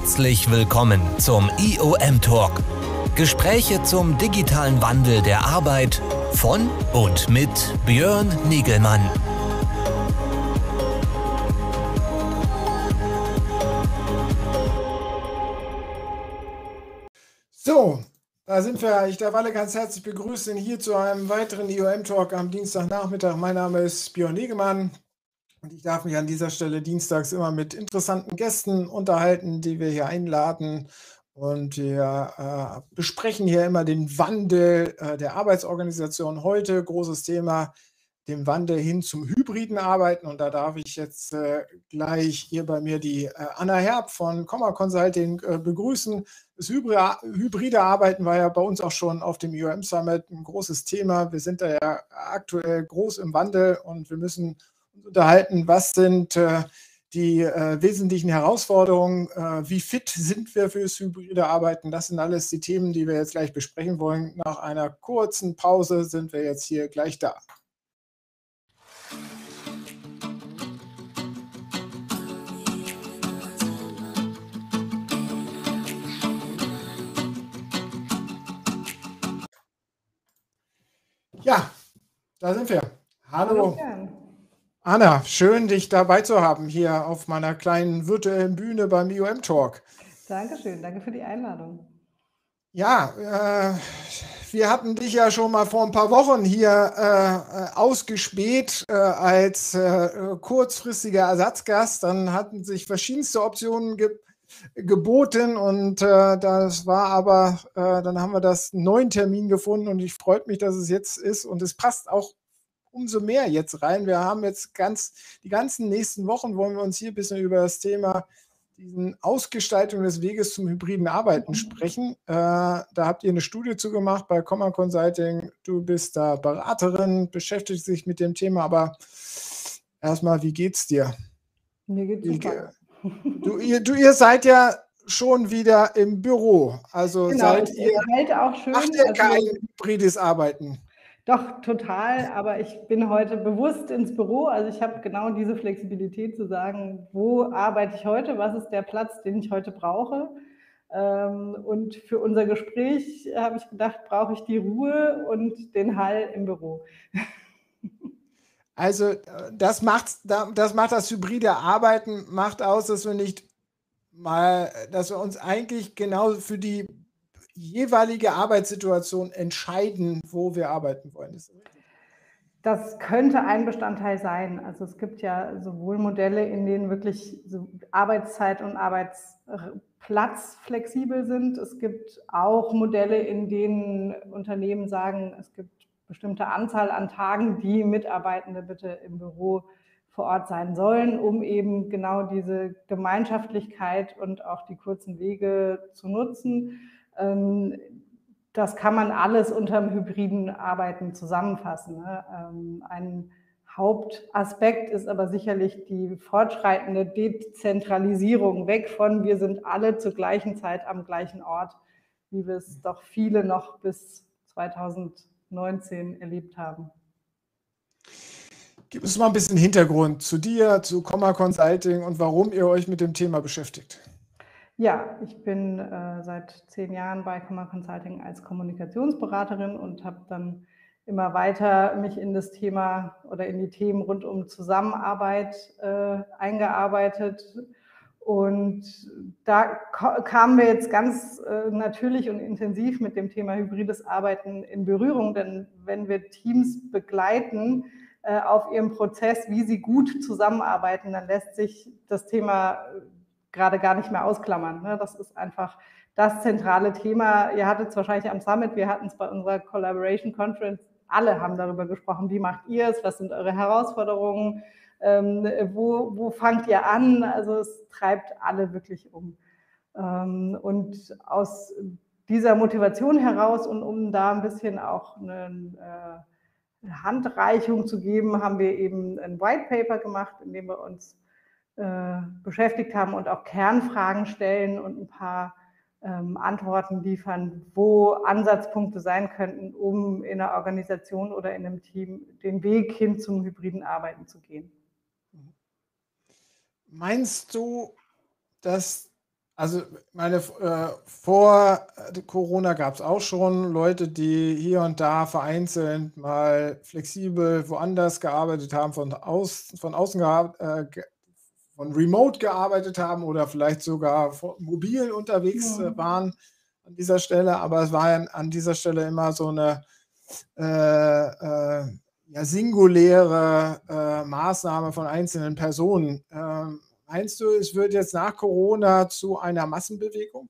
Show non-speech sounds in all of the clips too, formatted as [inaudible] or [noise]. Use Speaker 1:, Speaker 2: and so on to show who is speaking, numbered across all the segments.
Speaker 1: Herzlich willkommen zum IOM Talk. Gespräche zum digitalen Wandel der Arbeit von und mit Björn Nigelmann.
Speaker 2: So, da sind wir. Ich darf alle ganz herzlich begrüßen hier zu einem weiteren IOM-Talk am Dienstagnachmittag. Mein Name ist Björn Negemann und ich darf mich an dieser Stelle dienstags immer mit interessanten Gästen unterhalten, die wir hier einladen. Und wir äh, besprechen hier immer den Wandel äh, der Arbeitsorganisation. Heute großes Thema, dem Wandel hin zum hybriden Arbeiten. Und da darf ich jetzt äh, gleich hier bei mir die äh, Anna Herb von Comma Consulting äh, begrüßen. Das hybride Arbeiten war ja bei uns auch schon auf dem IOM Summit ein großes Thema. Wir sind da ja aktuell groß im Wandel und wir müssen uns unterhalten, was sind äh, die äh, wesentlichen Herausforderungen, äh, wie fit sind wir fürs hybride Arbeiten. Das sind alles die Themen, die wir jetzt gleich besprechen wollen. Nach einer kurzen Pause sind wir jetzt hier gleich da. Ja, da sind wir. Hallo. Anna, schön, dich dabei zu haben hier auf meiner kleinen virtuellen Bühne beim IOM Talk.
Speaker 3: Dankeschön, danke für die Einladung.
Speaker 2: Ja, äh, wir hatten dich ja schon mal vor ein paar Wochen hier äh, ausgespäht äh, als äh, kurzfristiger Ersatzgast. Dann hatten sich verschiedenste Optionen ge geboten und äh, das war aber, äh, dann haben wir das neuen Termin gefunden und ich freue mich, dass es jetzt ist und es passt auch umso mehr jetzt rein. Wir haben jetzt ganz, die ganzen nächsten Wochen wollen wir uns hier ein bisschen über das Thema diesen Ausgestaltung des Weges zum hybriden Arbeiten mhm. sprechen. Äh, da habt ihr eine Studie zu gemacht bei Comma Consulting. Du bist da Beraterin, beschäftigst dich mit dem Thema, aber erstmal, wie geht's dir?
Speaker 3: Mir geht's super.
Speaker 2: Du ihr, du, ihr seid ja schon wieder im Büro. Also genau, seid ihr,
Speaker 3: halt auch schön,
Speaker 2: macht ihr also kein hybrides Arbeiten?
Speaker 3: Doch, total. Aber ich bin heute bewusst ins Büro. Also ich habe genau diese Flexibilität zu sagen, wo arbeite ich heute, was ist der Platz, den ich heute brauche. Ähm, und für unser Gespräch habe ich gedacht, brauche ich die Ruhe und den Hall im Büro. [laughs]
Speaker 2: Also das macht, das macht das hybride Arbeiten, macht aus, dass wir nicht mal, dass wir uns eigentlich genau für die jeweilige Arbeitssituation entscheiden, wo wir arbeiten wollen.
Speaker 3: Das könnte ein Bestandteil sein. Also es gibt ja sowohl Modelle, in denen wirklich so Arbeitszeit und Arbeitsplatz flexibel sind. Es gibt auch Modelle, in denen Unternehmen sagen, es gibt bestimmte Anzahl an Tagen, die Mitarbeitende bitte im Büro vor Ort sein sollen, um eben genau diese Gemeinschaftlichkeit und auch die kurzen Wege zu nutzen. Ähm, das kann man alles unter dem hybriden Arbeiten zusammenfassen. Ne? Ähm, ein Hauptaspekt ist aber sicherlich die fortschreitende Dezentralisierung weg von wir sind alle zur gleichen Zeit am gleichen Ort, wie wir es doch viele noch bis 2000 19 erlebt haben.
Speaker 2: Gib uns mal ein bisschen Hintergrund zu dir, zu Comma Consulting und warum ihr euch mit dem Thema beschäftigt.
Speaker 3: Ja, ich bin äh, seit zehn Jahren bei Comma Consulting als Kommunikationsberaterin und habe dann immer weiter mich in das Thema oder in die Themen rund um Zusammenarbeit äh, eingearbeitet. Und da kamen wir jetzt ganz äh, natürlich und intensiv mit dem Thema hybrides Arbeiten in Berührung, denn wenn wir Teams begleiten äh, auf ihrem Prozess, wie sie gut zusammenarbeiten, dann lässt sich das Thema äh, gerade gar nicht mehr ausklammern. Ne? Das ist einfach das zentrale Thema. Ihr hattet es wahrscheinlich am Summit, wir hatten es bei unserer Collaboration Conference, alle haben darüber gesprochen, wie macht ihr es, was sind eure Herausforderungen, ähm, wo, wo fangt ihr an? Also es treibt alle wirklich um. Ähm, und aus dieser Motivation heraus und um da ein bisschen auch eine äh, Handreichung zu geben, haben wir eben ein White Paper gemacht, in dem wir uns äh, beschäftigt haben und auch Kernfragen stellen und ein paar ähm, Antworten liefern, wo Ansatzpunkte sein könnten, um in einer Organisation oder in einem Team den Weg hin zum hybriden Arbeiten zu gehen.
Speaker 2: Meinst du, dass Also meine, äh, vor Corona gab es auch schon Leute, die hier und da vereinzelt mal flexibel woanders gearbeitet haben, von, aus, von außen gehabt, äh, von remote gearbeitet haben oder vielleicht sogar mobil unterwegs äh, waren an dieser Stelle. Aber es war ja an dieser Stelle immer so eine äh, äh, ja, singuläre äh, Maßnahme von einzelnen Personen. Ähm, Meinst du, es wird jetzt nach Corona zu einer Massenbewegung?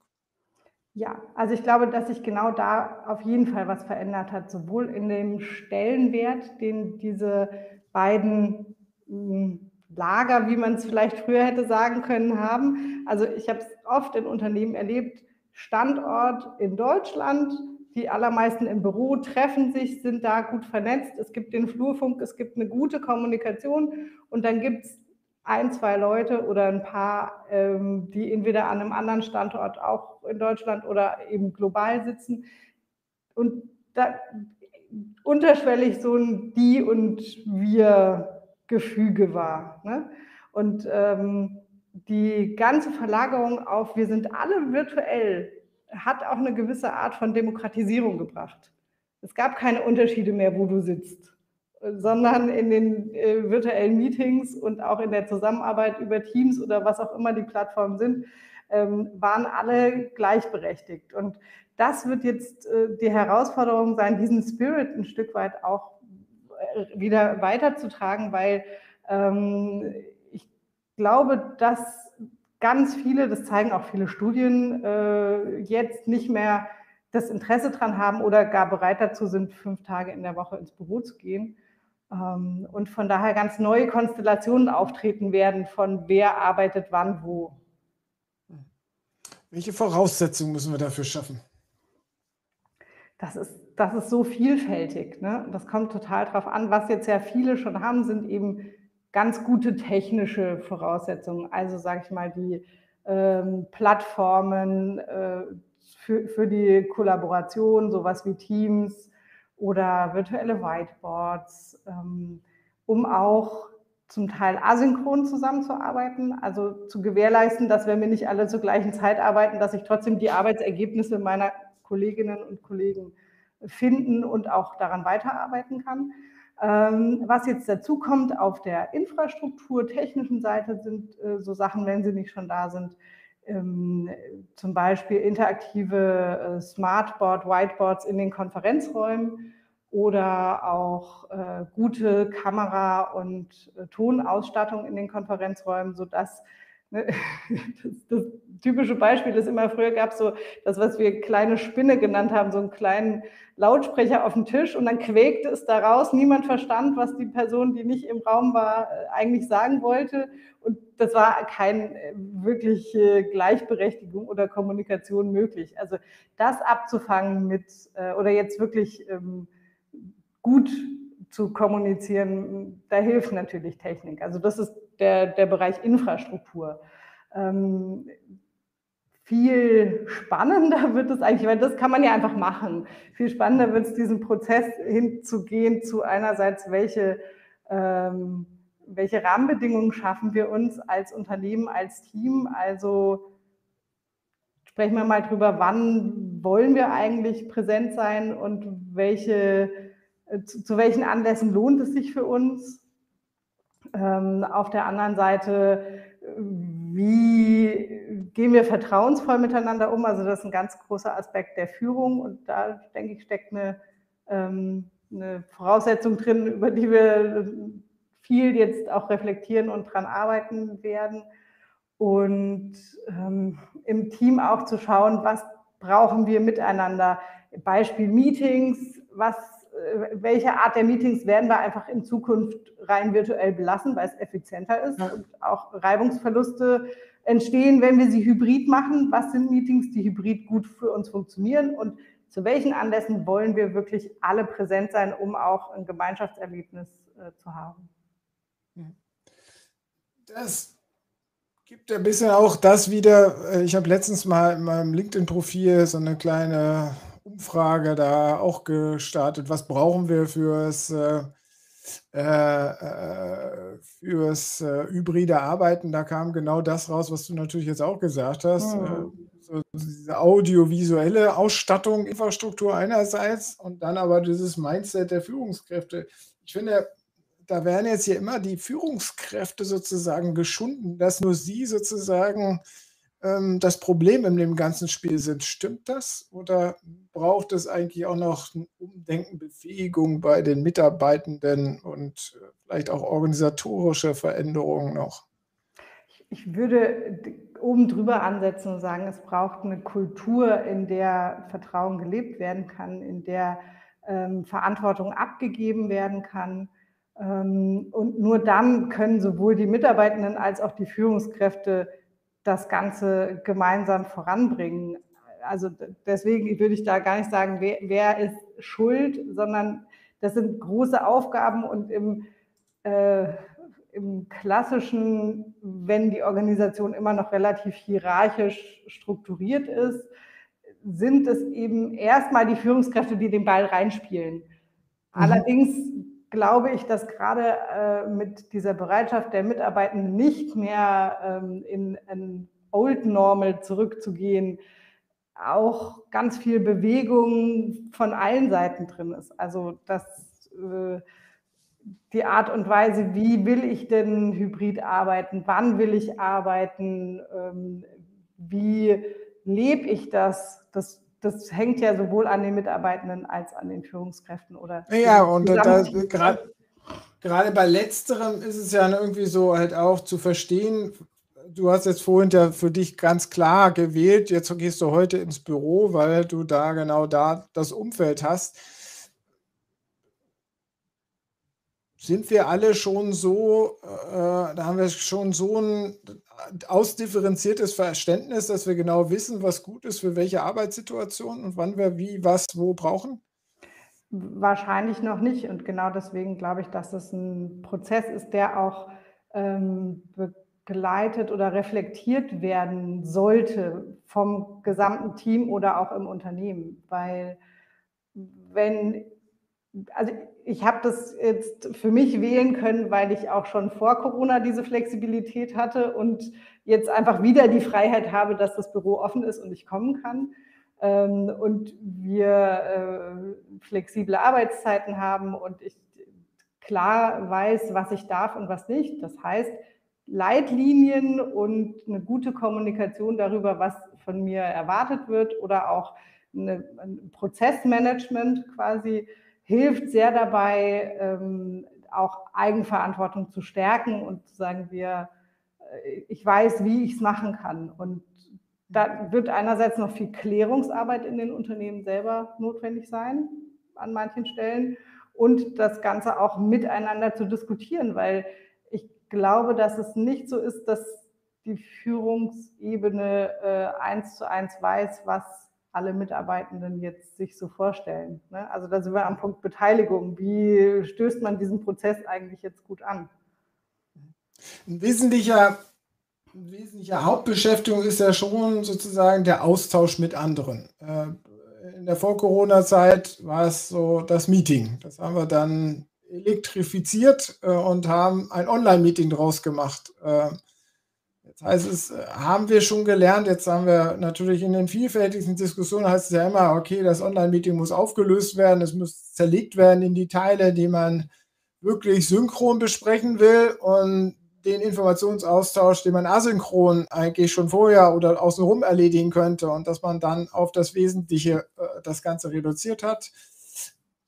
Speaker 3: Ja, also ich glaube, dass sich genau da auf jeden Fall was verändert hat, sowohl in dem Stellenwert, den diese beiden hm, Lager, wie man es vielleicht früher hätte sagen können, haben. Also ich habe es oft in Unternehmen erlebt, Standort in Deutschland, die allermeisten im Büro treffen sich, sind da gut vernetzt. Es gibt den Flurfunk, es gibt eine gute Kommunikation und dann gibt es ein, zwei Leute oder ein paar, ähm, die entweder an einem anderen Standort auch in Deutschland oder eben global sitzen. Und da unterschwellig so ein Die- und Wir-Gefüge war. Ne? Und ähm, die ganze Verlagerung auf wir sind alle virtuell hat auch eine gewisse Art von Demokratisierung gebracht. Es gab keine Unterschiede mehr, wo du sitzt sondern in den äh, virtuellen Meetings und auch in der Zusammenarbeit über Teams oder was auch immer die Plattformen sind, ähm, waren alle gleichberechtigt. Und das wird jetzt äh, die Herausforderung sein, diesen Spirit ein Stück weit auch wieder weiterzutragen, weil ähm, ich glaube, dass ganz viele, das zeigen auch viele Studien, äh, jetzt nicht mehr das Interesse daran haben oder gar bereit dazu sind, fünf Tage in der Woche ins Büro zu gehen, ähm, und von daher ganz neue Konstellationen auftreten werden von wer arbeitet wann wo.
Speaker 2: Welche Voraussetzungen müssen wir dafür schaffen?
Speaker 3: Das ist, das ist so vielfältig. Ne? Das kommt total drauf an. Was jetzt ja viele schon haben, sind eben ganz gute technische Voraussetzungen. Also sage ich mal, die ähm, Plattformen äh, für, für die Kollaboration, sowas wie Teams, oder virtuelle Whiteboards, ähm, um auch zum Teil asynchron zusammenzuarbeiten, also zu gewährleisten, dass wenn wir nicht alle zur gleichen Zeit arbeiten, dass ich trotzdem die Arbeitsergebnisse meiner Kolleginnen und Kollegen finden und auch daran weiterarbeiten kann. Ähm, was jetzt dazu kommt auf der Infrastruktur, technischen Seite sind äh, so Sachen, wenn sie nicht schon da sind, ähm, zum Beispiel interaktive äh, Smartboard, Whiteboards in den Konferenzräumen oder auch äh, gute Kamera- und Tonausstattung in den Konferenzräumen, sodass [laughs] das, das, typische Beispiel ist immer, früher gab es so das, was wir kleine Spinne genannt haben, so einen kleinen Lautsprecher auf dem Tisch und dann quäkte es daraus. Niemand verstand, was die Person, die nicht im Raum war, äh, eigentlich sagen wollte. Und das war keine äh, wirkliche Gleichberechtigung oder Kommunikation möglich. Also das abzufangen mit, äh, oder jetzt wirklich ähm, gut zu kommunizieren, da hilft natürlich Technik. Also das ist der, der Bereich Infrastruktur. Ähm, viel spannender wird es eigentlich, weil das kann man ja einfach machen. Viel spannender wird es, diesen Prozess hinzugehen zu einerseits, welche, ähm, welche Rahmenbedingungen schaffen wir uns als Unternehmen, als Team. Also sprechen wir mal drüber, wann wollen wir eigentlich präsent sein und welche, zu, zu welchen Anlässen lohnt es sich für uns. Ähm, auf der anderen Seite, wie gehen wir vertrauensvoll miteinander um? Also das ist ein ganz großer Aspekt der Führung und da denke ich steckt eine, ähm, eine Voraussetzung drin, über die wir viel jetzt auch reflektieren und dran arbeiten werden. Und ähm, im Team auch zu schauen, was brauchen wir miteinander. Beispiel Meetings, was äh, welche Art der Meetings werden wir einfach in Zukunft rein virtuell belassen, weil es effizienter ist ja. und auch Reibungsverluste entstehen, wenn wir sie hybrid machen. Was sind Meetings, die hybrid gut für uns funktionieren und zu welchen Anlässen wollen wir wirklich alle präsent sein, um auch ein Gemeinschaftserlebnis äh, zu haben?
Speaker 2: Das gibt ja ein bisschen auch das wieder. Äh, ich habe letztens mal in meinem LinkedIn-Profil so eine kleine Umfrage da auch gestartet. Was brauchen wir fürs, äh, äh, äh, fürs äh, hybride Arbeiten, da kam genau das raus, was du natürlich jetzt auch gesagt hast. Mhm. So diese audiovisuelle Ausstattung, Infrastruktur einerseits und dann aber dieses Mindset der Führungskräfte. Ich finde, da werden jetzt hier immer die Führungskräfte sozusagen geschunden, dass nur sie sozusagen das Problem in dem ganzen Spiel sind. Stimmt das? Oder braucht es eigentlich auch noch ein Umdenken, Befähigung bei den Mitarbeitenden und äh, vielleicht auch organisatorische Veränderungen noch?
Speaker 3: Ich würde oben drüber ansetzen und sagen, es braucht eine Kultur, in der Vertrauen gelebt werden kann, in der ähm, Verantwortung abgegeben werden kann. Ähm, und nur dann können sowohl die Mitarbeitenden als auch die Führungskräfte das Ganze gemeinsam voranbringen. Also deswegen würde ich da gar nicht sagen, wer, wer ist schuld, sondern das sind große Aufgaben und im, äh, im klassischen, wenn die Organisation immer noch relativ hierarchisch strukturiert ist, sind es eben erstmal die Führungskräfte, die den Ball reinspielen. Mhm. Allerdings glaube ich, dass gerade äh, mit dieser Bereitschaft der Mitarbeitenden nicht mehr ähm, in ein Old Normal zurückzugehen, auch ganz viel Bewegung von allen Seiten drin ist. Also dass äh, die Art und Weise, wie will ich denn hybrid arbeiten, wann will ich arbeiten, ähm, wie lebe ich das, das das hängt ja sowohl an den Mitarbeitenden als an den Führungskräften oder.
Speaker 2: Ja, und gerade gerade bei letzterem ist es ja irgendwie so halt auch zu verstehen. Du hast jetzt vorhin ja für dich ganz klar gewählt, jetzt gehst du heute ins Büro, weil du da genau da das Umfeld hast sind wir alle schon so, äh, da haben wir schon so ein ausdifferenziertes Verständnis, dass wir genau wissen, was gut ist für welche Arbeitssituation und wann wir wie, was, wo brauchen?
Speaker 3: Wahrscheinlich noch nicht. Und genau deswegen glaube ich, dass es ein Prozess ist, der auch ähm, begleitet oder reflektiert werden sollte vom gesamten Team oder auch im Unternehmen. Weil wenn also ich habe das jetzt für mich wählen können, weil ich auch schon vor Corona diese Flexibilität hatte und jetzt einfach wieder die Freiheit habe, dass das Büro offen ist und ich kommen kann. Ähm, und wir äh, flexible Arbeitszeiten haben und ich klar weiß, was ich darf und was nicht. Das heißt, Leitlinien und eine gute Kommunikation darüber, was von mir erwartet wird oder auch ein Prozessmanagement quasi hilft sehr dabei, ähm, auch Eigenverantwortung zu stärken und zu sagen, wir, äh, ich weiß, wie ich es machen kann. Und da wird einerseits noch viel Klärungsarbeit in den Unternehmen selber notwendig sein, an manchen Stellen, und das Ganze auch miteinander zu diskutieren, weil ich glaube, dass es nicht so ist, dass die Führungsebene äh, eins zu eins weiß, was alle Mitarbeitenden jetzt sich so vorstellen. Ne? Also da sind wir am Punkt Beteiligung. Wie stößt man diesen Prozess eigentlich jetzt gut an?
Speaker 2: Ein wesentlicher, ein wesentlicher Hauptbeschäftigung ist ja schon sozusagen der Austausch mit anderen. Äh, in der Vor-Corona-Zeit war es so das Meeting. Das haben wir dann elektrifiziert äh, und haben ein Online-Meeting draus gemacht. Äh, heißt es, äh, haben wir schon gelernt, jetzt haben wir natürlich in den vielfältigsten Diskussionen heißt es ja immer, okay, das Online-Meeting muss aufgelöst werden, es muss zerlegt werden in die Teile, die man wirklich synchron besprechen will und den Informationsaustausch, den man asynchron eigentlich schon vorher oder außenrum erledigen könnte und dass man dann auf das Wesentliche äh, das Ganze reduziert hat.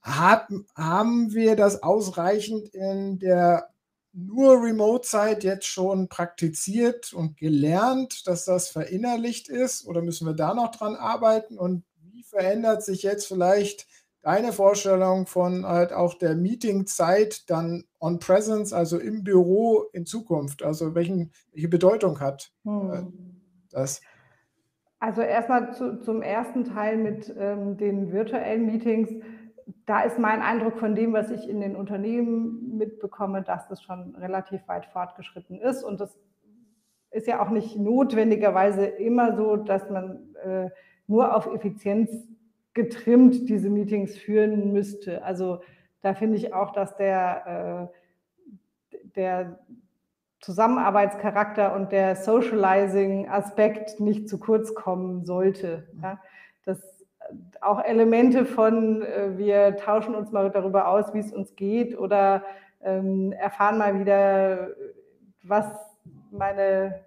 Speaker 2: Hat, haben wir das ausreichend in der nur Remote-Zeit jetzt schon praktiziert und gelernt, dass das verinnerlicht ist? Oder müssen wir da noch dran arbeiten? Und wie verändert sich jetzt vielleicht deine Vorstellung von halt auch der Meeting-Zeit dann on Presence, also im Büro in Zukunft? Also welchen, welche Bedeutung hat äh, hm. das?
Speaker 3: Also erstmal zu, zum ersten Teil mit ähm, den virtuellen Meetings da ist mein Eindruck von dem, was ich in den Unternehmen mitbekomme, dass das schon relativ weit fortgeschritten ist. Und das ist ja auch nicht notwendigerweise immer so, dass man äh, nur auf Effizienz getrimmt diese Meetings führen müsste. Also Da finde ich auch, dass der, äh, der Zusammenarbeitscharakter und der Socializing-Aspekt nicht zu kurz kommen sollte. Ja? Dass auch Elemente von, äh, wir tauschen uns mal darüber aus, wie es uns geht oder ähm, erfahren mal wieder, was meine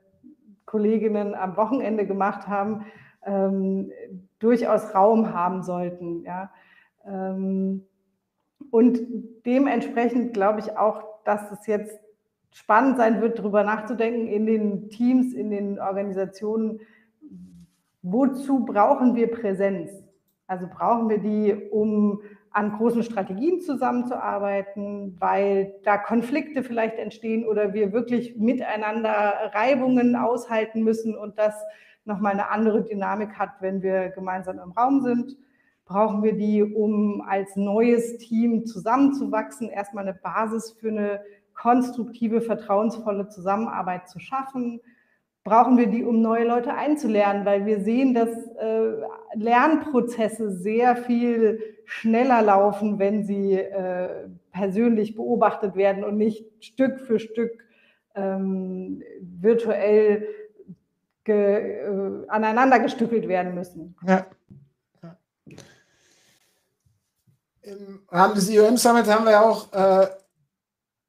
Speaker 3: Kolleginnen am Wochenende gemacht haben, ähm, durchaus Raum haben sollten. Ja? Ähm, und dementsprechend glaube ich auch, dass es jetzt spannend sein wird, darüber nachzudenken in den Teams, in den Organisationen, wozu brauchen wir Präsenz? Also brauchen wir die, um an großen Strategien zusammenzuarbeiten, weil da Konflikte vielleicht entstehen oder wir wirklich miteinander Reibungen aushalten müssen und das nochmal eine andere Dynamik hat, wenn wir gemeinsam im Raum sind. Brauchen wir die, um als neues Team zusammenzuwachsen, erstmal eine Basis für eine konstruktive, vertrauensvolle Zusammenarbeit zu schaffen? Brauchen wir die, um neue Leute einzulernen? Weil wir sehen, dass äh, Lernprozesse sehr viel schneller laufen, wenn sie äh, persönlich beobachtet werden und nicht Stück für Stück ähm, virtuell ge, äh, aneinander gestückelt werden müssen. Ja.
Speaker 2: Im Rahmen des IOM Summit haben wir auch äh,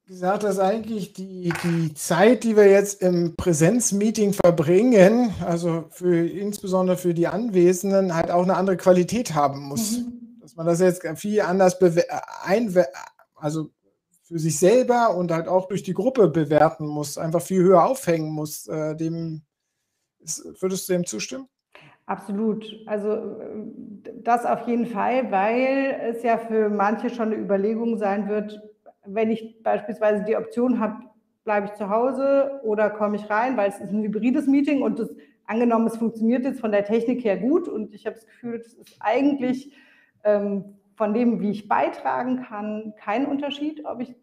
Speaker 2: gesagt, dass eigentlich die, die Zeit, die wir jetzt im Präsenzmeeting verbringen, also für insbesondere für die Anwesenden, halt auch eine andere Qualität haben muss. Mhm. Dass man das jetzt viel anders ein, also für sich selber und halt auch durch die Gruppe bewerten muss, einfach viel höher aufhängen muss. Äh, dem würdest du dem zustimmen?
Speaker 3: Absolut. Also das auf jeden Fall, weil es ja für manche schon eine Überlegung sein wird, wenn ich beispielsweise die Option habe, bleibe ich zu Hause oder komme ich rein, weil es ist ein hybrides Meeting und das, angenommen, es funktioniert jetzt von der Technik her gut und ich habe das Gefühl, das ist eigentlich ähm, von dem, wie ich beitragen kann, kein Unterschied, ob ich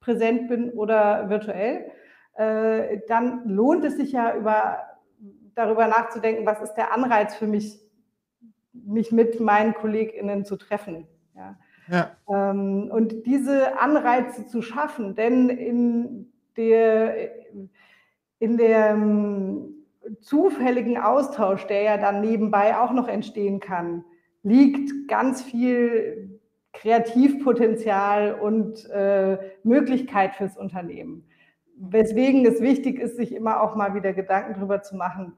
Speaker 3: präsent bin oder virtuell. Äh, dann lohnt es sich ja über, darüber nachzudenken, was ist der Anreiz für mich, mich mit meinen KollegInnen zu treffen. Ja. Ja. Ähm, und diese Anreize zu schaffen, denn in der, in dem zufälligen Austausch, der ja dann nebenbei auch noch entstehen kann, liegt ganz viel Kreativpotenzial und äh, Möglichkeit fürs Unternehmen. Weswegen es wichtig ist, sich immer auch mal wieder Gedanken darüber zu machen,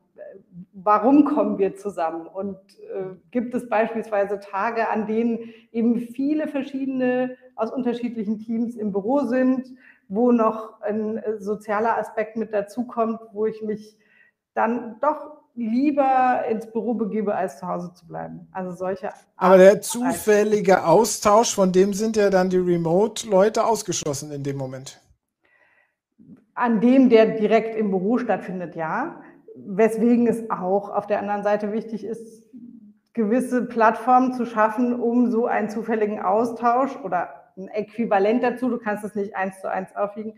Speaker 3: warum kommen wir zusammen? Und äh, gibt es beispielsweise Tage, an denen eben viele verschiedene aus unterschiedlichen Teams im Büro sind, wo noch ein äh, sozialer Aspekt mit dazukommt, wo ich mich dann doch lieber ins Büro begebe, als zu Hause zu bleiben. Also solche.
Speaker 2: Aber der zufällige Austausch, von dem sind ja dann die Remote-Leute ausgeschlossen in dem Moment.
Speaker 3: An dem, der direkt im Büro stattfindet, ja weswegen es auch auf der anderen Seite wichtig ist, gewisse Plattformen zu schaffen, um so einen zufälligen Austausch oder ein Äquivalent dazu, du kannst es nicht eins zu eins aufwiegen,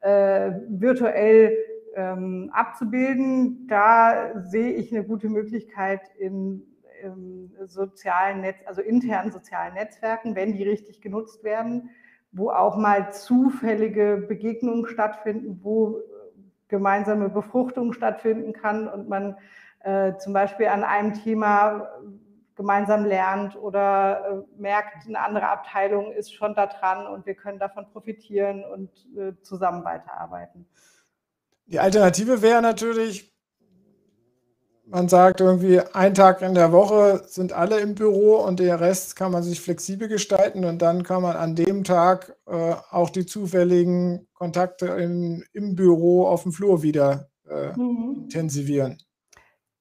Speaker 3: äh, virtuell ähm, abzubilden. Da sehe ich eine gute Möglichkeit in, in sozialen Netz, also internen sozialen Netzwerken, wenn die richtig genutzt werden, wo auch mal zufällige Begegnungen stattfinden, wo gemeinsame Befruchtung stattfinden kann und man äh, zum Beispiel an einem Thema gemeinsam lernt oder äh, merkt, eine andere Abteilung ist schon da dran und wir können davon profitieren und äh, zusammen weiterarbeiten.
Speaker 2: Die Alternative wäre natürlich, man sagt irgendwie, ein Tag in der Woche sind alle im Büro und der Rest kann man sich flexibel gestalten und dann kann man an dem Tag äh, auch die zufälligen Kontakte in, im Büro auf dem Flur wieder äh, mhm. intensivieren.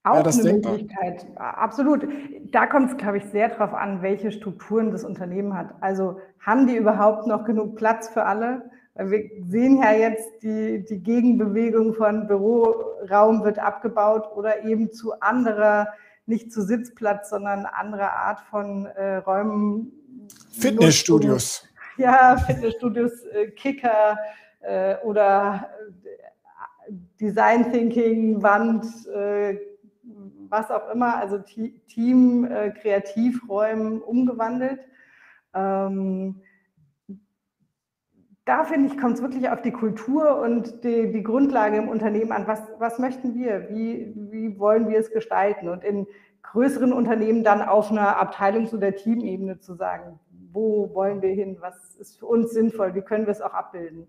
Speaker 3: Auch ja, eine denkbar. Möglichkeit, absolut. Da kommt es, glaube ich, sehr darauf an, welche Strukturen das Unternehmen hat. Also haben die überhaupt noch genug Platz für alle? Wir sehen ja jetzt, die, die Gegenbewegung von Büroraum wird abgebaut oder eben zu anderer, nicht zu Sitzplatz, sondern anderer Art von äh, Räumen.
Speaker 2: Fitnessstudios.
Speaker 3: Ja, Fitnessstudios, äh, Kicker äh, oder äh, Design Thinking, Wand, äh, was auch immer, also Team, äh, Kreativräumen umgewandelt. Ähm, da finde ich, kommt es wirklich auf die Kultur und die, die Grundlage im Unternehmen an. Was, was möchten wir? Wie, wie wollen wir es gestalten? Und in größeren Unternehmen dann auf einer Abteilungs- oder Teamebene zu sagen, wo wollen wir hin? Was ist für uns sinnvoll? Wie können wir es auch abbilden?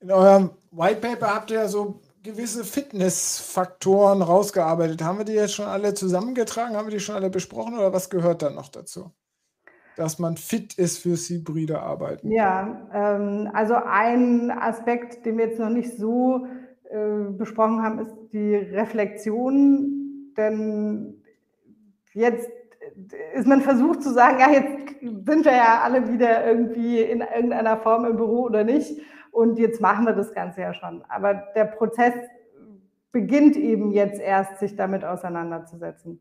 Speaker 2: In eurem White Paper habt ihr ja so gewisse Fitnessfaktoren rausgearbeitet. Haben wir die jetzt schon alle zusammengetragen? Haben wir die schon alle besprochen oder was gehört dann noch dazu? Dass man fit ist fürs hybride Arbeiten.
Speaker 3: Ja, ähm, also ein Aspekt, den wir jetzt noch nicht so äh, besprochen haben, ist die Reflexion. Denn jetzt ist man versucht zu sagen, ja, jetzt sind wir ja alle wieder irgendwie in irgendeiner Form im Büro oder nicht. Und jetzt machen wir das Ganze ja schon. Aber der Prozess beginnt eben jetzt erst, sich damit auseinanderzusetzen.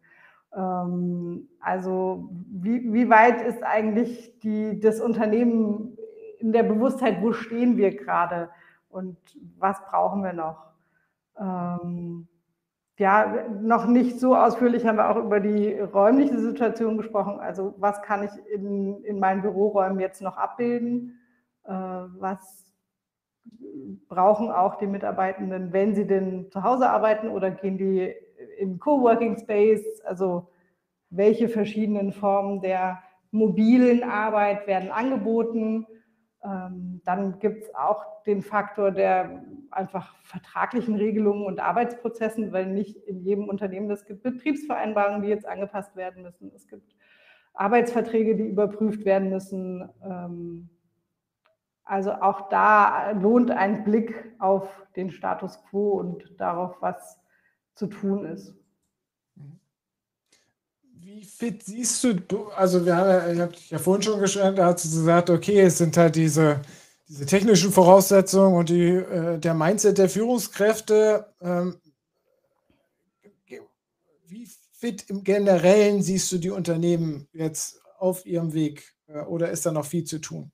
Speaker 3: Ähm, also wie, wie weit ist eigentlich die, das Unternehmen in der Bewusstheit, wo stehen wir gerade und was brauchen wir noch? Ähm, ja, noch nicht so ausführlich haben wir auch über die räumliche Situation gesprochen. Also was kann ich in, in meinen Büroräumen jetzt noch abbilden? Äh, was brauchen auch die Mitarbeitenden, wenn sie denn zu Hause arbeiten oder gehen die in Coworking Space? Also welche verschiedenen Formen der mobilen Arbeit werden angeboten? Ähm, dann gibt es auch den Faktor der einfach vertraglichen Regelungen und Arbeitsprozessen, weil nicht in jedem Unternehmen, es gibt Betriebsvereinbarungen, die jetzt angepasst werden müssen. Es gibt Arbeitsverträge, die überprüft werden müssen. Ähm, also auch da lohnt ein Blick auf den Status quo und darauf, was zu tun ist.
Speaker 2: Wie fit siehst du, also wir haben, ich habe ja vorhin schon geschrieben, da hast du gesagt, okay, es sind halt diese, diese technischen Voraussetzungen und die, äh, der Mindset der Führungskräfte. Ähm, wie fit im Generellen siehst du die Unternehmen jetzt auf ihrem Weg äh, oder ist da noch viel zu tun?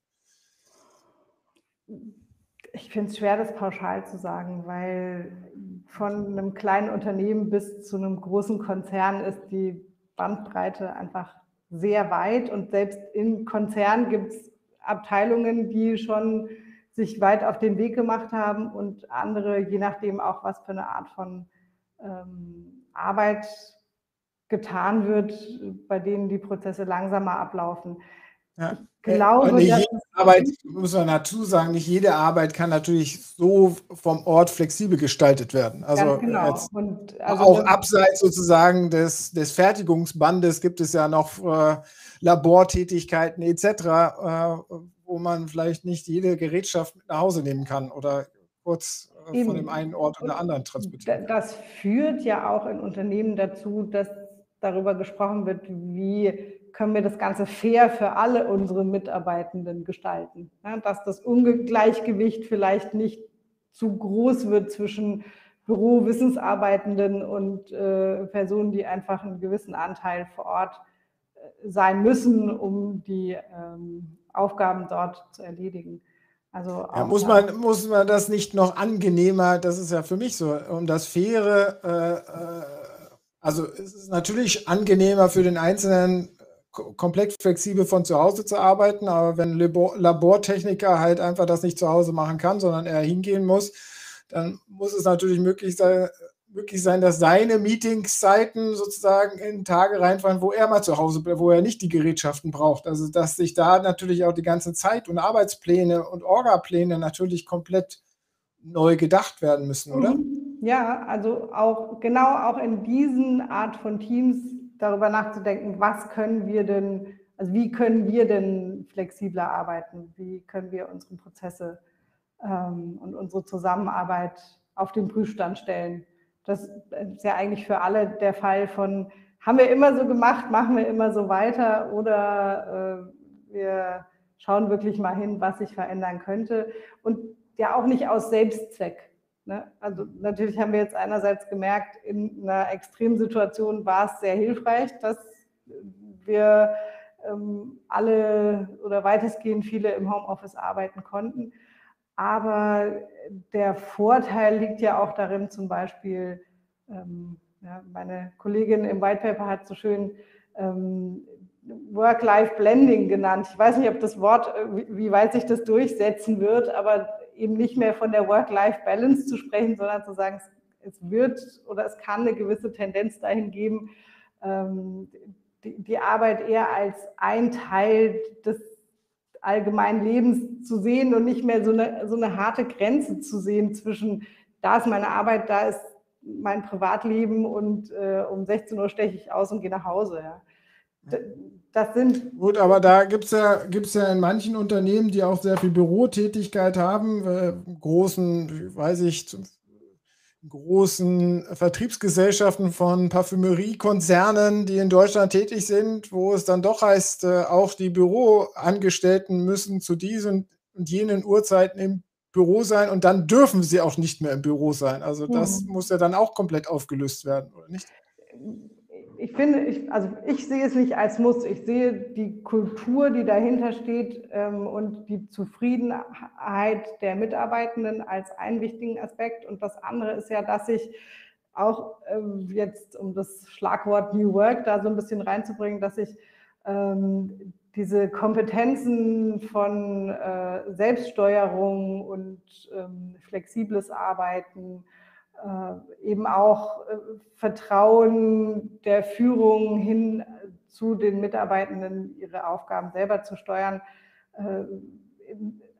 Speaker 3: Ich finde es schwer, das pauschal zu sagen, weil von einem kleinen Unternehmen bis zu einem großen Konzern ist die Bandbreite einfach sehr weit und selbst in Konzernen gibt es Abteilungen, die schon sich weit auf den Weg gemacht haben und andere, je nachdem auch, was für eine Art von ähm, Arbeit getan wird, bei denen die Prozesse langsamer ablaufen.
Speaker 2: Ja. Ich glaube, nicht jede Arbeit, muss man dazu sagen, nicht jede Arbeit kann natürlich so vom Ort flexibel gestaltet werden. Also, genau. Und, also auch abseits sozusagen des, des Fertigungsbandes gibt es ja noch äh, Labortätigkeiten etc., äh, wo man vielleicht nicht jede Gerätschaft mit nach Hause nehmen kann oder kurz äh, von dem einen Ort oder anderen transportieren.
Speaker 3: Das führt ja auch in Unternehmen dazu, dass darüber gesprochen wird, wie können wir das Ganze fair für alle unsere Mitarbeitenden gestalten. Ja, dass das Ungleichgewicht vielleicht nicht zu groß wird zwischen Bürowissensarbeitenden und äh, Personen, die einfach einen gewissen Anteil vor Ort äh, sein müssen, um die ähm, Aufgaben dort zu erledigen.
Speaker 2: Also ja, muss, man, muss man das nicht noch angenehmer, das ist ja für mich so, um das faire, äh, äh also es ist natürlich angenehmer für den Einzelnen, komplett flexibel von zu Hause zu arbeiten, aber wenn Labor Labortechniker halt einfach das nicht zu Hause machen kann, sondern er hingehen muss, dann muss es natürlich möglich sein, möglich sein, dass seine Meetingszeiten sozusagen in Tage reinfallen, wo er mal zu Hause bleibt, wo er nicht die Gerätschaften braucht. Also dass sich da natürlich auch die ganze Zeit und Arbeitspläne und Orgapläne natürlich komplett neu gedacht werden müssen, oder?
Speaker 3: Ja, also auch genau auch in diesen Art von Teams darüber nachzudenken, was können wir denn, also wie können wir denn flexibler arbeiten? Wie können wir unsere Prozesse ähm, und unsere Zusammenarbeit auf den Prüfstand stellen? Das ist ja eigentlich für alle der Fall von, haben wir immer so gemacht, machen wir immer so weiter oder äh, wir schauen wirklich mal hin, was sich verändern könnte. Und ja auch nicht aus Selbstzweck. Ne? Also natürlich haben wir jetzt einerseits gemerkt, in einer Extremsituation war es sehr hilfreich, dass wir ähm, alle oder weitestgehend viele im Homeoffice arbeiten konnten. Aber der Vorteil liegt ja auch darin, zum Beispiel, ähm, ja, meine Kollegin im White Paper hat so schön ähm, Work-Life-Blending genannt. Ich weiß nicht, ob das Wort, wie weit sich das durchsetzen wird, aber eben nicht mehr von der Work-Life-Balance zu sprechen, sondern zu sagen, es wird oder es kann eine gewisse Tendenz dahin geben, ähm, die Arbeit eher als ein Teil des allgemeinen Lebens zu sehen und nicht mehr so eine, so eine harte Grenze zu sehen zwischen, da ist meine Arbeit, da ist mein Privatleben und äh, um 16 Uhr steche ich aus und gehe nach Hause. Ja.
Speaker 2: Das sind. Gut, aber da gibt es ja, gibt's ja in manchen Unternehmen, die auch sehr viel Bürotätigkeit haben, äh, großen, weiß ich, großen Vertriebsgesellschaften von Parfümeriekonzernen, die in Deutschland tätig sind, wo es dann doch heißt, äh, auch die Büroangestellten müssen zu diesen und jenen Uhrzeiten im Büro sein und dann dürfen sie auch nicht mehr im Büro sein. Also das mhm. muss ja dann auch komplett aufgelöst werden, oder nicht?
Speaker 3: Ich finde, ich, also ich sehe es nicht als Muss. Ich sehe die Kultur, die dahinter steht ähm, und die Zufriedenheit der Mitarbeitenden als einen wichtigen Aspekt. Und das andere ist ja, dass ich auch ähm, jetzt, um das Schlagwort New Work da so ein bisschen reinzubringen, dass ich ähm, diese Kompetenzen von äh, Selbststeuerung und ähm, flexibles Arbeiten, eben auch äh, Vertrauen der Führung hin zu den Mitarbeitenden, ihre Aufgaben selber zu steuern, äh,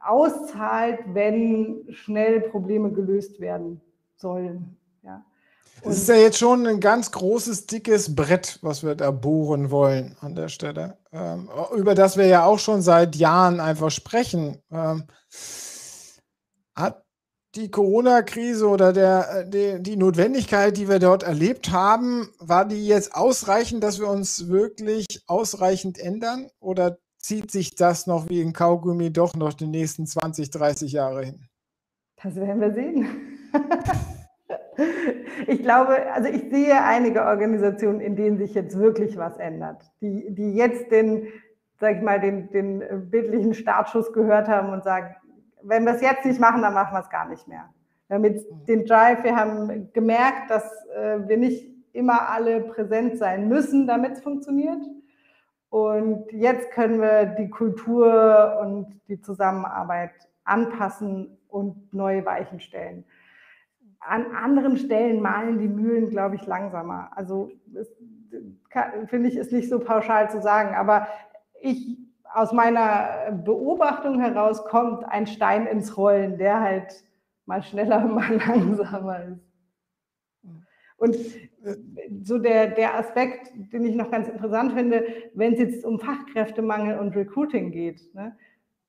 Speaker 3: auszahlt, wenn schnell Probleme gelöst werden sollen. Ja.
Speaker 2: Das ist ja jetzt schon ein ganz großes, dickes Brett, was wir da bohren wollen an der Stelle, ähm, über das wir ja auch schon seit Jahren einfach sprechen. Ähm, hat die Corona-Krise oder der, äh, die, die, Notwendigkeit, die wir dort erlebt haben, war die jetzt ausreichend, dass wir uns wirklich ausreichend ändern? Oder zieht sich das noch wie ein Kaugummi doch noch die nächsten 20, 30 Jahre hin?
Speaker 3: Das werden wir sehen. ich glaube, also ich sehe einige Organisationen, in denen sich jetzt wirklich was ändert, die, die jetzt den, sag ich mal, den, den bildlichen Startschuss gehört haben und sagen, wenn wir es jetzt nicht machen, dann machen wir es gar nicht mehr. Jetzt den Drive, wir haben gemerkt, dass äh, wir nicht immer alle präsent sein müssen, damit es funktioniert. Und jetzt können wir die Kultur und die Zusammenarbeit anpassen und neue Weichen stellen. An anderen Stellen malen die Mühlen, glaube ich, langsamer. Also finde ich, ist nicht so pauschal zu sagen. Aber ich aus meiner Beobachtung heraus kommt ein Stein ins Rollen, der halt mal schneller, [laughs] mal langsamer ist. Und so der, der Aspekt, den ich noch ganz interessant finde, wenn es jetzt um Fachkräftemangel und Recruiting geht, ne,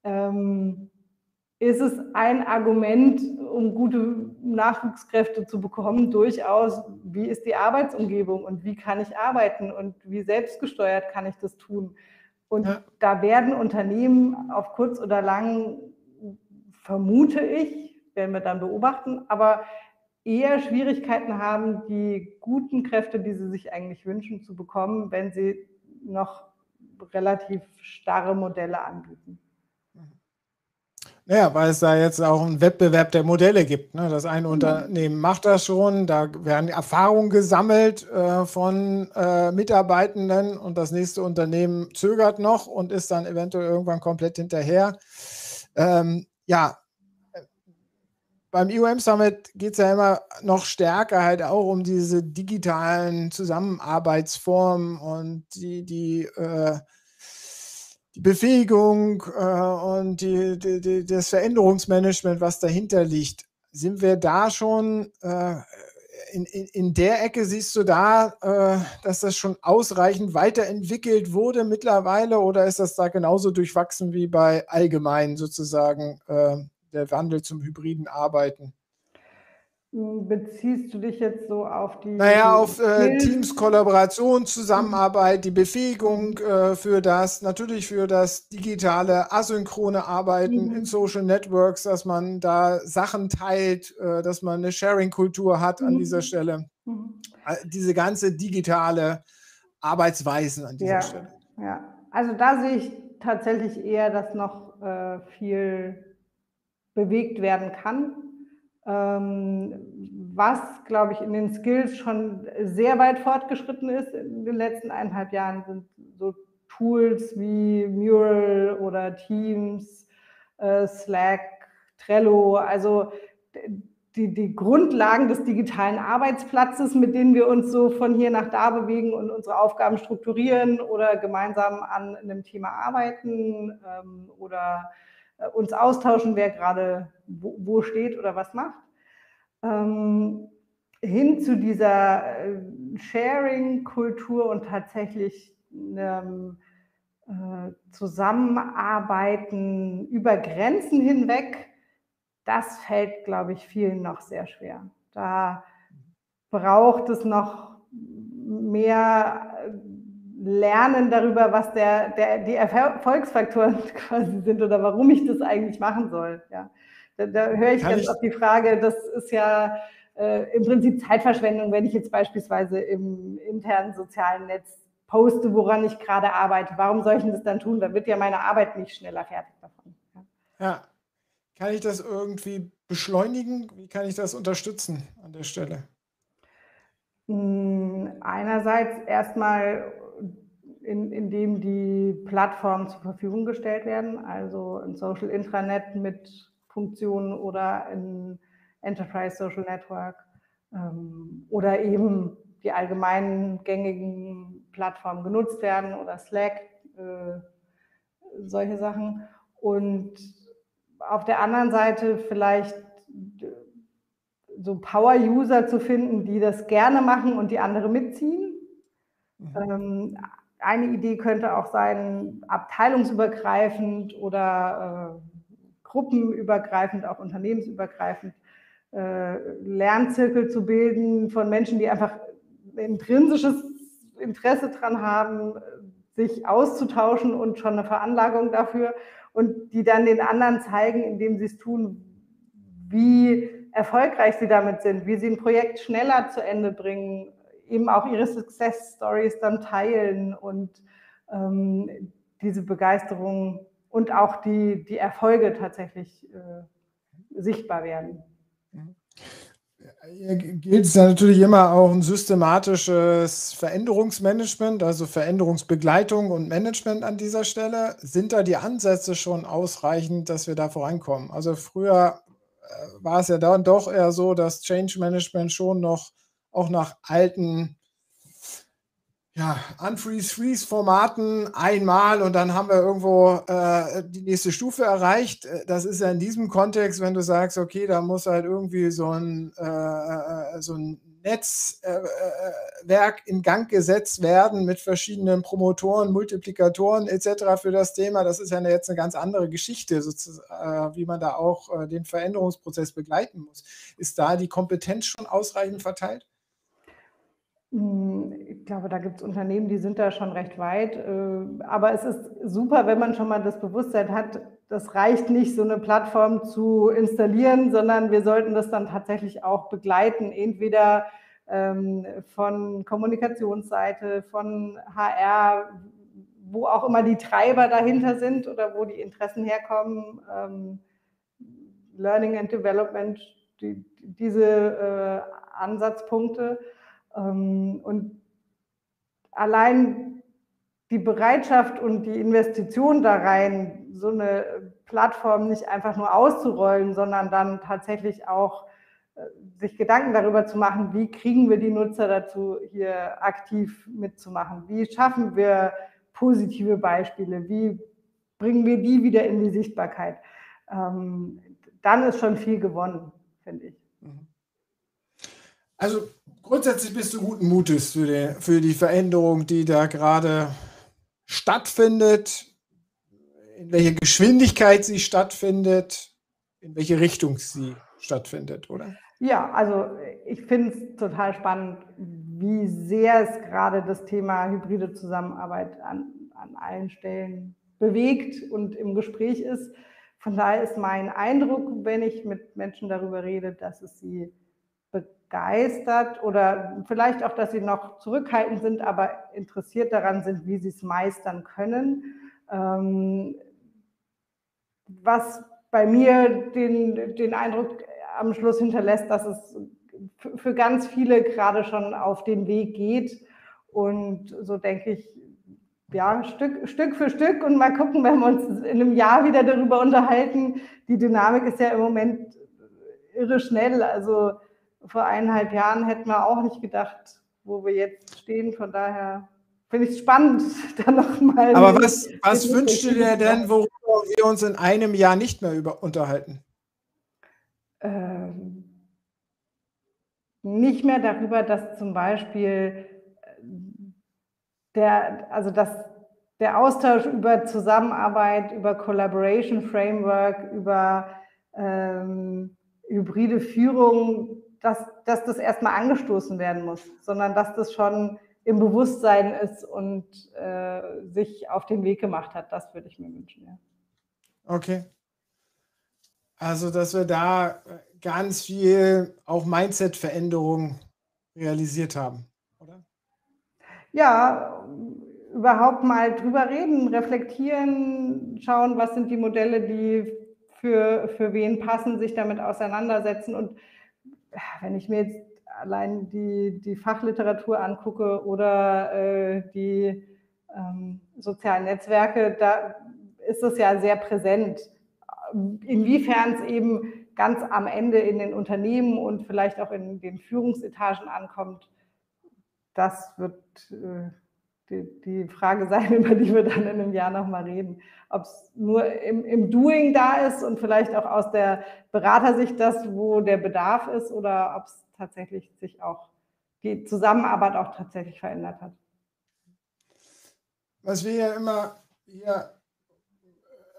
Speaker 3: ähm, ist es ein Argument, um gute Nachwuchskräfte zu bekommen, durchaus, wie ist die Arbeitsumgebung und wie kann ich arbeiten und wie selbstgesteuert kann ich das tun. Und ja. da werden Unternehmen auf kurz oder lang, vermute ich, werden wir dann beobachten, aber eher Schwierigkeiten haben, die guten Kräfte, die sie sich eigentlich wünschen, zu bekommen, wenn sie noch relativ starre Modelle anbieten.
Speaker 2: Naja, weil es da jetzt auch einen Wettbewerb der Modelle gibt. Ne? Das eine mhm. Unternehmen macht das schon, da werden Erfahrungen gesammelt äh, von äh, Mitarbeitenden und das nächste Unternehmen zögert noch und ist dann eventuell irgendwann komplett hinterher. Ähm, ja, beim IOM Summit geht es ja immer noch stärker halt auch um diese digitalen Zusammenarbeitsformen und die, die äh, die Befähigung äh, und die, die, die, das Veränderungsmanagement, was dahinter liegt, sind wir da schon äh, in, in, in der Ecke siehst du da, äh, dass das schon ausreichend weiterentwickelt wurde mittlerweile oder ist das da genauso durchwachsen wie bei allgemein sozusagen äh, der Wandel zum hybriden Arbeiten?
Speaker 3: Beziehst du dich jetzt so auf die.
Speaker 2: Naja, auf äh, Teams, Kollaboration, Zusammenarbeit, die Befähigung äh, für das, natürlich für das digitale, asynchrone Arbeiten mhm. in Social Networks, dass man da Sachen teilt, äh, dass man eine Sharing-Kultur hat an mhm. dieser Stelle. Mhm. Diese ganze digitale Arbeitsweisen an dieser
Speaker 3: ja,
Speaker 2: Stelle.
Speaker 3: Ja, also da sehe ich tatsächlich eher, dass noch äh, viel bewegt werden kann was, glaube ich, in den Skills schon sehr weit fortgeschritten ist in den letzten eineinhalb Jahren, sind so Tools wie Mural oder Teams, äh, Slack, Trello, also die, die Grundlagen des digitalen Arbeitsplatzes, mit denen wir uns so von hier nach da bewegen und unsere Aufgaben strukturieren oder gemeinsam an einem Thema arbeiten ähm, oder uns austauschen, wer gerade wo, wo, steht oder was macht. Ähm, hin zu dieser äh, Sharing-Kultur und tatsächlich einem äh, Zusammenarbeiten über Grenzen hinweg das fällt, glaube ich, vielen noch sehr schwer. Da braucht es noch mehr äh, Lernen darüber, was der, der, die Erfolgsfaktoren [laughs] quasi sind oder warum ich das eigentlich machen soll. Ja. Da, da höre ich Kann jetzt ich auf die Frage, das ist ja äh, im Prinzip Zeitverschwendung, wenn ich jetzt beispielsweise im internen sozialen Netz poste, woran ich gerade arbeite. Warum soll ich das dann tun? Da wird ja meine Arbeit nicht schneller fertig davon.
Speaker 2: Ja. ja. Kann ich das irgendwie beschleunigen? Wie kann ich das unterstützen an der Stelle?
Speaker 3: Hm, einerseits erstmal, in, indem die Plattformen zur Verfügung gestellt werden, also ein Social Intranet mit Funktionen oder ein Enterprise Social Network ähm, oder eben die allgemeinen gängigen Plattformen genutzt werden oder Slack, äh, solche Sachen. Und auf der anderen Seite vielleicht so Power-User zu finden, die das gerne machen und die andere mitziehen. Mhm. Ähm, eine Idee könnte auch sein, abteilungsübergreifend oder äh, gruppenübergreifend, auch unternehmensübergreifend, äh, Lernzirkel zu bilden von Menschen, die einfach intrinsisches Interesse daran haben, sich auszutauschen und schon eine Veranlagung dafür und die dann den anderen zeigen, indem sie es tun, wie erfolgreich sie damit sind, wie sie ein Projekt schneller zu Ende bringen, eben auch ihre Success Stories dann teilen und ähm, diese Begeisterung und auch die, die Erfolge tatsächlich äh, sichtbar werden.
Speaker 2: Gilt es natürlich immer auch ein systematisches Veränderungsmanagement, also Veränderungsbegleitung und Management an dieser Stelle. Sind da die Ansätze schon ausreichend, dass wir da vorankommen? Also früher äh, war es ja dann doch eher so, dass Change Management schon noch auch nach alten ja, Unfreeze-Freeze-Formaten einmal und dann haben wir irgendwo äh, die nächste Stufe erreicht. Äh, das ist ja in diesem Kontext, wenn du sagst, okay, da muss halt irgendwie so ein, äh, äh so ein Netzwerk äh, in Gang gesetzt werden mit verschiedenen Promotoren, Multiplikatoren etc. für das Thema. Das ist ja jetzt eine ganz andere Geschichte, wie man da auch den Veränderungsprozess begleiten muss. Ist da die Kompetenz schon ausreichend verteilt?
Speaker 3: Hm, ich glaube, da gibt es Unternehmen, die sind da schon recht weit. Äh, aber es ist super, wenn man schon mal das Bewusstsein hat, das reicht nicht, so eine Plattform zu installieren, sondern wir sollten das dann tatsächlich auch begleiten, entweder ähm, von Kommunikationsseite, von HR, wo auch immer die Treiber dahinter sind oder wo die Interessen herkommen, ähm, Learning and Development, die, diese äh, Ansatzpunkte. Ähm, und allein die Bereitschaft und die Investition da rein, so eine Plattform nicht einfach nur auszurollen, sondern dann tatsächlich auch äh, sich Gedanken darüber zu machen, wie kriegen wir die Nutzer dazu, hier aktiv mitzumachen? Wie schaffen wir positive Beispiele? Wie bringen wir die wieder in die Sichtbarkeit? Ähm, dann ist schon viel gewonnen, finde ich. Mhm.
Speaker 2: Also grundsätzlich bist du guten Mutes für die, für die Veränderung, die da gerade stattfindet, in welcher Geschwindigkeit sie stattfindet, in welche Richtung sie stattfindet, oder?
Speaker 3: Ja, also ich finde es total spannend, wie sehr es gerade das Thema hybride Zusammenarbeit an, an allen Stellen bewegt und im Gespräch ist. Von daher ist mein Eindruck, wenn ich mit Menschen darüber rede, dass es sie begeistert oder vielleicht auch, dass sie noch zurückhaltend sind, aber interessiert daran sind, wie sie es meistern können. Ähm, was bei mir den, den Eindruck am Schluss hinterlässt, dass es für ganz viele gerade schon auf den Weg geht. Und so denke ich, ja, Stück, Stück für Stück und mal gucken, wenn wir uns in einem Jahr wieder darüber unterhalten. Die Dynamik ist ja im Moment irre schnell. Also vor eineinhalb Jahren hätten wir auch nicht gedacht, wo wir jetzt stehen. Von daher finde ich es spannend, [laughs] da nochmal.
Speaker 2: Aber was, was wünschst du dir denn, worüber wir uns in einem Jahr nicht mehr über unterhalten?
Speaker 3: Ähm, nicht mehr darüber, dass zum Beispiel der, also dass der Austausch über Zusammenarbeit, über Collaboration Framework, über ähm, hybride Führung, dass, dass das erstmal angestoßen werden muss, sondern dass das schon im Bewusstsein ist und äh, sich auf den Weg gemacht hat. Das würde ich mir wünschen. Ja.
Speaker 2: Okay. Also, dass wir da ganz viel auch Mindset-Veränderung realisiert haben, oder?
Speaker 3: Ja, überhaupt mal drüber reden, reflektieren, schauen, was sind die Modelle, die für, für wen passen, sich damit auseinandersetzen. Und wenn ich mir jetzt allein die, die Fachliteratur angucke oder äh, die ähm, sozialen Netzwerke, da ist es ja sehr präsent. Inwiefern es eben ganz am Ende in den Unternehmen und vielleicht auch in den Führungsetagen ankommt, das wird äh, die, die, Frage sein, [laughs] über die wir dann in einem Jahr nochmal reden. Ob es nur im, im, Doing da ist und vielleicht auch aus der Beratersicht das, wo der Bedarf ist, oder ob es tatsächlich sich auch die Zusammenarbeit auch tatsächlich verändert hat.
Speaker 2: Was wir ja immer hier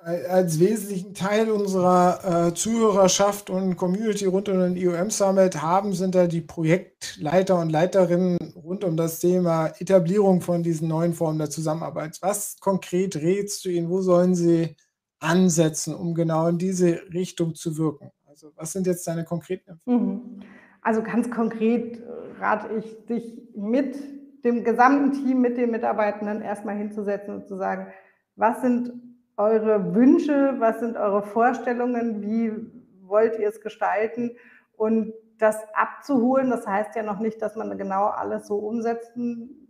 Speaker 2: als wesentlichen Teil unserer äh, Zuhörerschaft und Community rund um den IOM Summit haben, sind da die Projektleiter und Leiterinnen rund um das Thema Etablierung von diesen neuen Formen der Zusammenarbeit. Was konkret rätst du ihnen? Wo sollen sie ansetzen, um genau in diese Richtung zu wirken? Also was sind jetzt deine konkreten Empfehlungen?
Speaker 3: Mhm. Also ganz konkret äh, rate ich, dich mit dem gesamten Team, mit den Mitarbeitenden erstmal hinzusetzen und zu sagen, was sind eure Wünsche, was sind eure Vorstellungen, wie wollt ihr es gestalten und das abzuholen. Das heißt ja noch nicht, dass man genau alles so umsetzen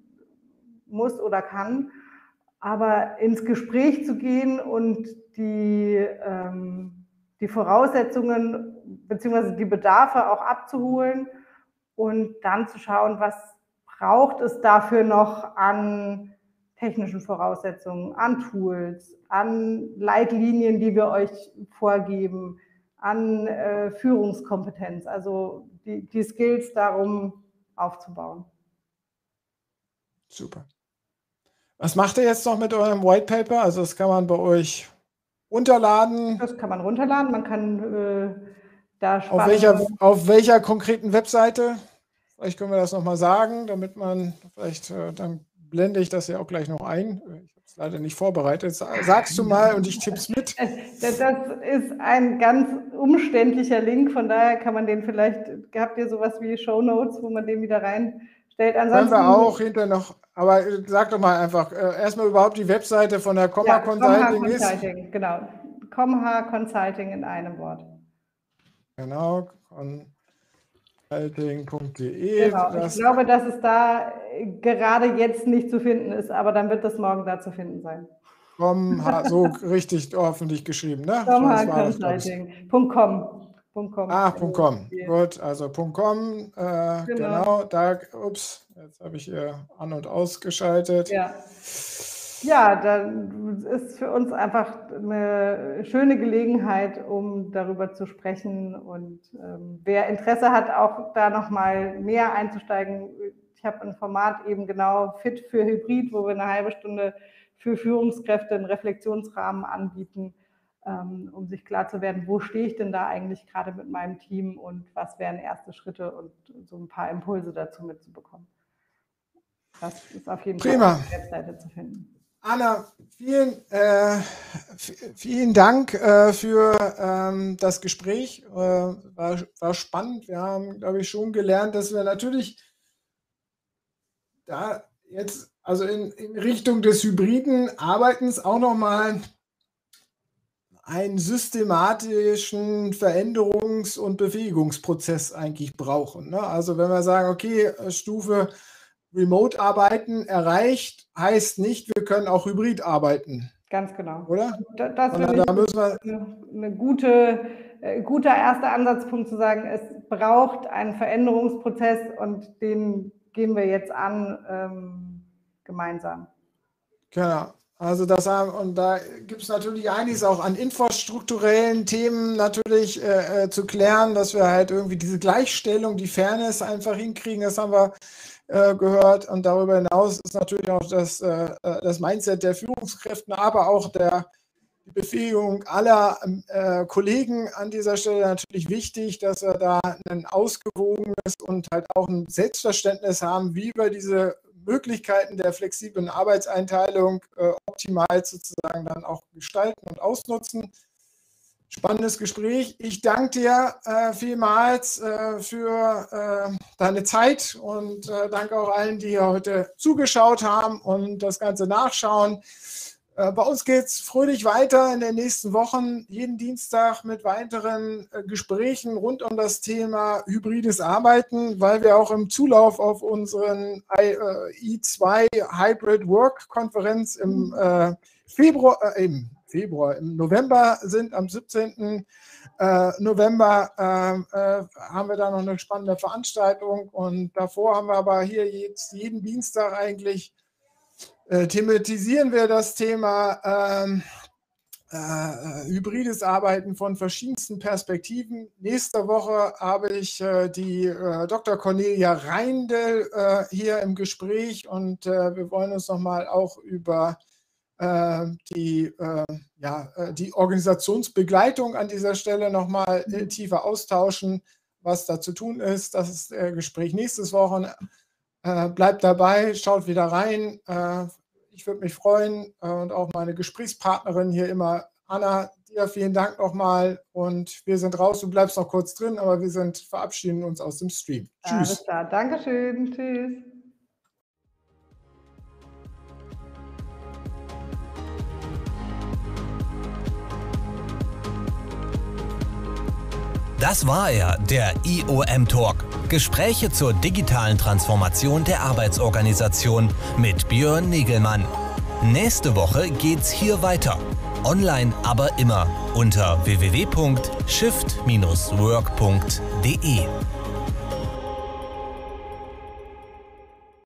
Speaker 3: muss oder kann, aber ins Gespräch zu gehen und die, ähm, die Voraussetzungen bzw. die Bedarfe auch abzuholen und dann zu schauen, was braucht es dafür noch an technischen Voraussetzungen, an Tools, an Leitlinien, die wir euch vorgeben, an äh, Führungskompetenz, also die, die Skills darum aufzubauen.
Speaker 2: Super. Was macht ihr jetzt noch mit eurem White Paper? Also das kann man bei euch runterladen.
Speaker 3: Das kann man runterladen. Man kann äh, da
Speaker 2: auf welcher, auf welcher konkreten Webseite? Vielleicht können wir das nochmal sagen, damit man vielleicht äh, dann blende ich das ja auch gleich noch ein. Ich habe es leider nicht vorbereitet. Sagst du mal und ich tipp's mit. [laughs]
Speaker 3: Das ist ein ganz umständlicher Link, von daher kann man den vielleicht, habt ihr sowas wie Show Notes, wo man den wieder reinstellt?
Speaker 2: Ansonsten Können wir auch hinter noch, aber sag doch mal einfach, äh, erstmal überhaupt die Webseite von der Comma ja, Consulting, Consulting
Speaker 3: ist. Genau, Comha Consulting in einem Wort.
Speaker 2: Genau, consulting.de.
Speaker 3: Genau, ich glaube, dass es da gerade jetzt nicht zu finden ist, aber dann wird das morgen da zu finden sein.
Speaker 2: Com, so richtig hoffentlich geschrieben, ne?
Speaker 3: Consulting.com.
Speaker 2: .com. Ah, .com. Gut, also .com, äh, genau. genau. da, ups, jetzt habe ich hier an- und ausgeschaltet.
Speaker 3: Ja. Ja, dann ist für uns einfach eine schöne Gelegenheit, um darüber zu sprechen. Und ähm, wer Interesse hat, auch da nochmal näher einzusteigen, ich habe ein Format eben genau fit für Hybrid, wo wir eine halbe Stunde für Führungskräfte einen Reflexionsrahmen anbieten, ähm, um sich klar zu werden, wo stehe ich denn da eigentlich gerade mit meinem Team und was wären erste Schritte und so ein paar Impulse dazu mitzubekommen. Das ist auf jeden
Speaker 2: Prima. Fall auf
Speaker 3: der Webseite zu finden.
Speaker 2: Anna, vielen, äh, vielen Dank äh, für ähm, das Gespräch. Äh, war, war spannend. Wir haben, glaube ich, schon gelernt, dass wir natürlich da jetzt, also in, in Richtung des hybriden Arbeitens auch nochmal einen systematischen Veränderungs- und Befähigungsprozess eigentlich brauchen. Ne? Also wenn wir sagen, okay, Stufe Remote-Arbeiten erreicht, heißt nicht, wir können auch hybrid arbeiten.
Speaker 3: Ganz genau.
Speaker 2: Oder?
Speaker 3: Da, das da müssen wir eine, eine gute, äh, guter erster Ansatzpunkt zu sagen, es braucht einen Veränderungsprozess und den gehen wir jetzt an ähm, gemeinsam.
Speaker 2: Genau. Also das und da gibt es natürlich einiges auch an infrastrukturellen Themen natürlich äh, äh, zu klären, dass wir halt irgendwie diese Gleichstellung, die Fairness einfach hinkriegen. Das haben wir äh, gehört. Und darüber hinaus ist natürlich auch das, äh, äh das Mindset der Führungskräfte, aber auch der Befähigung aller äh, Kollegen an dieser Stelle natürlich wichtig, dass wir da ein ausgewogenes und halt auch ein Selbstverständnis haben, wie wir diese Möglichkeiten der flexiblen Arbeitseinteilung äh, optimal sozusagen dann auch gestalten und ausnutzen. Spannendes Gespräch. Ich danke dir äh, vielmals äh, für äh, deine Zeit und äh, danke auch allen, die hier heute zugeschaut haben und das Ganze nachschauen. Äh, bei uns geht es fröhlich weiter in den nächsten Wochen, jeden Dienstag mit weiteren äh, Gesprächen rund um das Thema hybrides Arbeiten, weil wir auch im Zulauf auf unseren I2 äh, Hybrid Work Konferenz im Februar, im Februar, im November sind, am 17. November haben wir da noch eine spannende Veranstaltung und davor haben wir aber hier jetzt jeden Dienstag eigentlich äh, thematisieren wir das Thema ähm, äh, hybrides Arbeiten von verschiedensten Perspektiven. Nächste Woche habe ich äh, die äh, Dr. Cornelia Reindl äh, hier im Gespräch und äh, wir wollen uns nochmal auch über die, ja, die Organisationsbegleitung an dieser Stelle nochmal tiefer austauschen, was da zu tun ist. Das ist das Gespräch nächstes Woche. Äh, bleibt dabei, schaut wieder rein. Äh, ich würde mich freuen äh, und auch meine Gesprächspartnerin hier immer, Anna, dir vielen Dank nochmal und wir sind raus. Du bleibst noch kurz drin, aber wir sind verabschieden uns aus dem Stream.
Speaker 3: Tschüss. Alles klar, Dankeschön. Tschüss.
Speaker 1: Das war er, der IOM Talk. Gespräche zur digitalen Transformation der Arbeitsorganisation mit Björn Negelmann. Nächste Woche geht's hier weiter. Online aber immer unter www.shift-work.de.